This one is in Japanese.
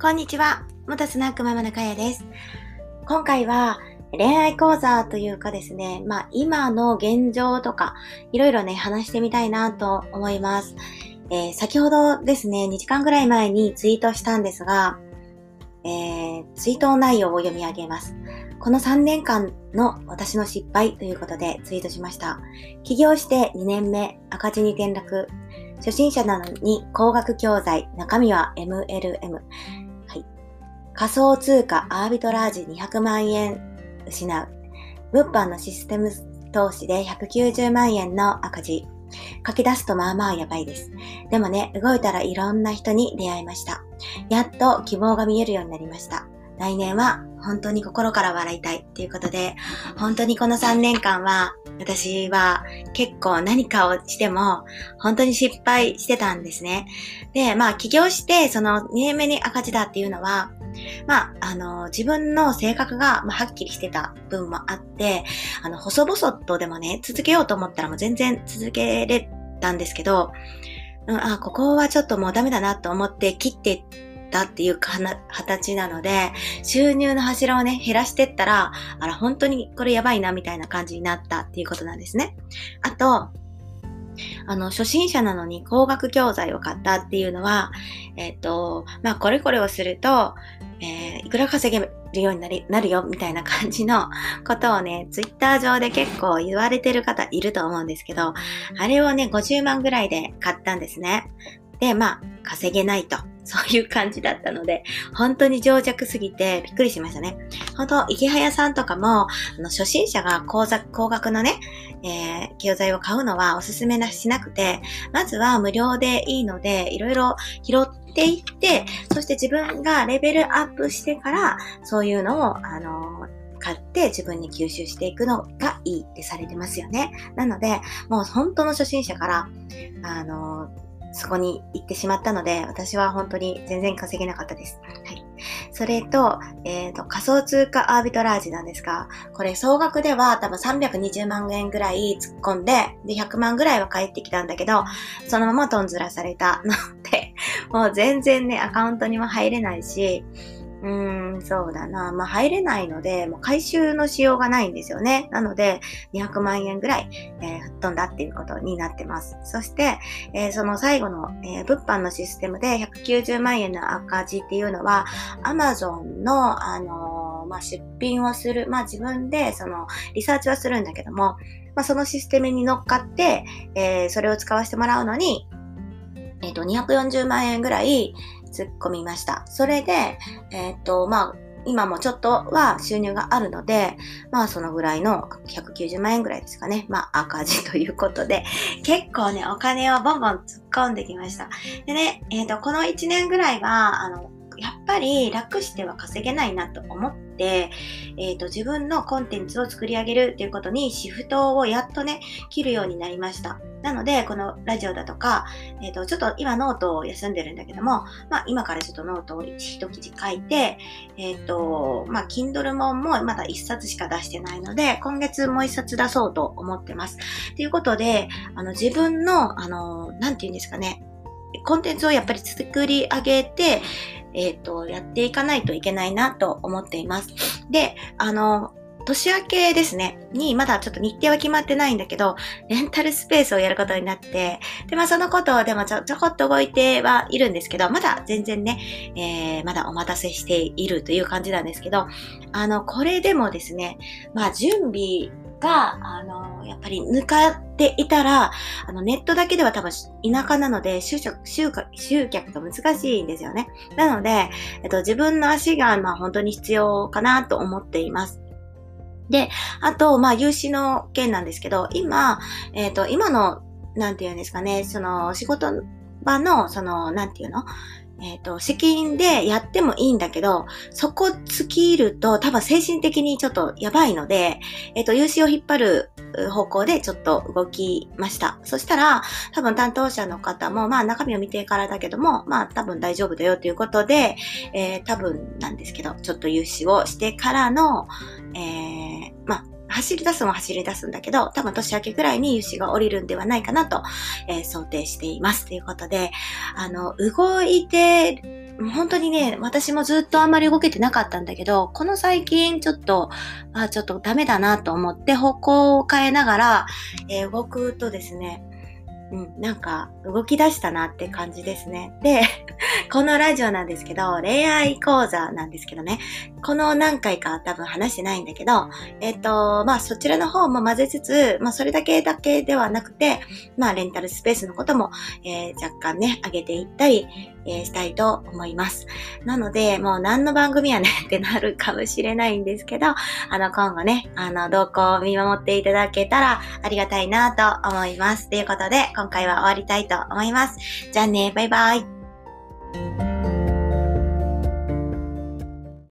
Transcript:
こんにちは。元スナックママのかやです。今回は恋愛講座というかですね、まあ今の現状とかいろいろね話してみたいなと思います。えー、先ほどですね、2時間ぐらい前にツイートしたんですが、えー、ツイート内容を読み上げます。この3年間の私の失敗ということでツイートしました。起業して2年目、赤字に転落。初心者なのに高額教材、中身は MLM。仮想通貨アービトラージ200万円失う。物販のシステム投資で190万円の赤字。書き出すとまあまあやばいです。でもね、動いたらいろんな人に出会いました。やっと希望が見えるようになりました。来年は本当に心から笑いたいっていうことで、本当にこの3年間は私は結構何かをしても本当に失敗してたんですね。で、まあ起業してその2年目に赤字だっていうのは、まあ、あの、自分の性格が、まあ、はっきりしてた分もあって、あの、細々とでもね、続けようと思ったらもう全然続けれたんですけど、うん、あ、ここはちょっともうダメだなと思って切ってったっていう形なので、収入の柱をね、減らしてったら、あら、本当にこれやばいな、みたいな感じになったっていうことなんですね。あと、あの、初心者なのに高額教材を買ったっていうのは、えっ、と、まあ、これこれをすると、えー、いくら稼げるようになりなるよ、みたいな感じのことをね、ツイッター上で結構言われてる方いると思うんですけど、あれをね、50万ぐらいで買ったんですね。で、まあ、稼げないと。そういう感じだったので、本当に情弱すぎてびっくりしましたね。本当、池早さんとかも、あの、初心者が高座高額のね、えー、教材を買うのはおすすめなしなくて、まずは無料でいいので、いろいろ拾っていって、そして自分がレベルアップしてから、そういうのを、あの買って自分に吸収していくのがいいってされてますよね。なので、もう本当の初心者から、あのそこに行ってしまったので、私は本当に全然稼げなかったです。はい。それと、えっ、ー、と、仮想通貨アービトラージなんですが、これ総額では多分320万円ぐらい突っ込んで、で、100万ぐらいは返ってきたんだけど、そのままトンズラされたので、もう全然ね、アカウントにも入れないし、うーん、そうだな。まあ、入れないので、もう回収のしようがないんですよね。なので、200万円ぐらい、えー、吹っ飛んだっていうことになってます。そして、えー、その最後の、えー、物販のシステムで190万円の赤字っていうのは、Amazon の、あのまあ、出品をする、まあ、自分で、その、リサーチはするんだけども、まあ、そのシステムに乗っかって、えそれを使わせてもらうのに、えっ、と、240万円ぐらい、突っ込みました。それで、えっ、と、まあ、今もちょっとは収入があるので、まあそのぐらいの190万円ぐらいですかね。まあ赤字ということで、結構ね、お金をボンボン突っ込んできました。でね、えっ、ー、と、この1年ぐらいは、あの、やっぱり楽しては稼げないなと思って、えっ、ー、と、自分のコンテンツを作り上げるっていうことにシフトをやっとね、切るようになりました。なので、このラジオだとか、えっ、ー、と、ちょっと今ノートを休んでるんだけども、まあ今からちょっとノートを一記事書いて、えっ、ー、と、まあ Kindle ももまだ一冊しか出してないので、今月もう一冊出そうと思ってます。ということで、あの自分の、あの、なんて言うんですかね、コンテンツをやっぱり作り上げて、えっ、ー、と、やっていかないといけないなと思っています。で、あの、年明けですね、に、まだちょっと日程は決まってないんだけど、レンタルスペースをやることになって、で、まあそのことをでもちょ、ちょこっと動いてはいるんですけど、まだ全然ね、えー、まだお待たせしているという感じなんですけど、あの、これでもですね、まあ準備が、あの、やっぱり抜かっていたら、あの、ネットだけでは多分田舎なので、集客、集客、集客が難しいんですよね。なので、えっと、自分の足が、まあ本当に必要かなと思っています。で、あと、まあ、融資の件なんですけど、今、えっ、ー、と、今の、なんて言うんですかね、その、仕事場の、その、なんて言うの？えっ、ー、と、資金でやってもいいんだけど、そこ尽きると多分精神的にちょっとやばいので、えっ、ー、と、融資を引っ張る方向でちょっと動きました。そしたら、多分担当者の方も、まあ中身を見てからだけども、まあ多分大丈夫だよということで、えー、多分なんですけど、ちょっと融資をしてからの、えー、まあ走り出すも走り出すんだけど、多分年明けくらいに融資が降りるんではないかなと、えー、想定しています。ということで、あの、動いて本当にね、私もずっとあんまり動けてなかったんだけど、この最近ちょっと、あちょっとダメだなと思って方向を変えながら、えー、動くとですね、うん、なんか動き出したなって感じですね。で、このラジオなんですけど、恋愛講座なんですけどね、この何回か多分話してないんだけど、えっ、ー、と、まあそちらの方も混ぜつつ、まあそれだけだけではなくて、まあレンタルスペースのことも、えー、若干ね、上げていったり、えー、したいと思います。なので、もう何の番組やね ってなるかもしれないんですけど、あの、今後ね、あの、動向を見守っていただけたらありがたいなと思います。ということで、今回は終わりたいと思います。じゃあね、バイバイ。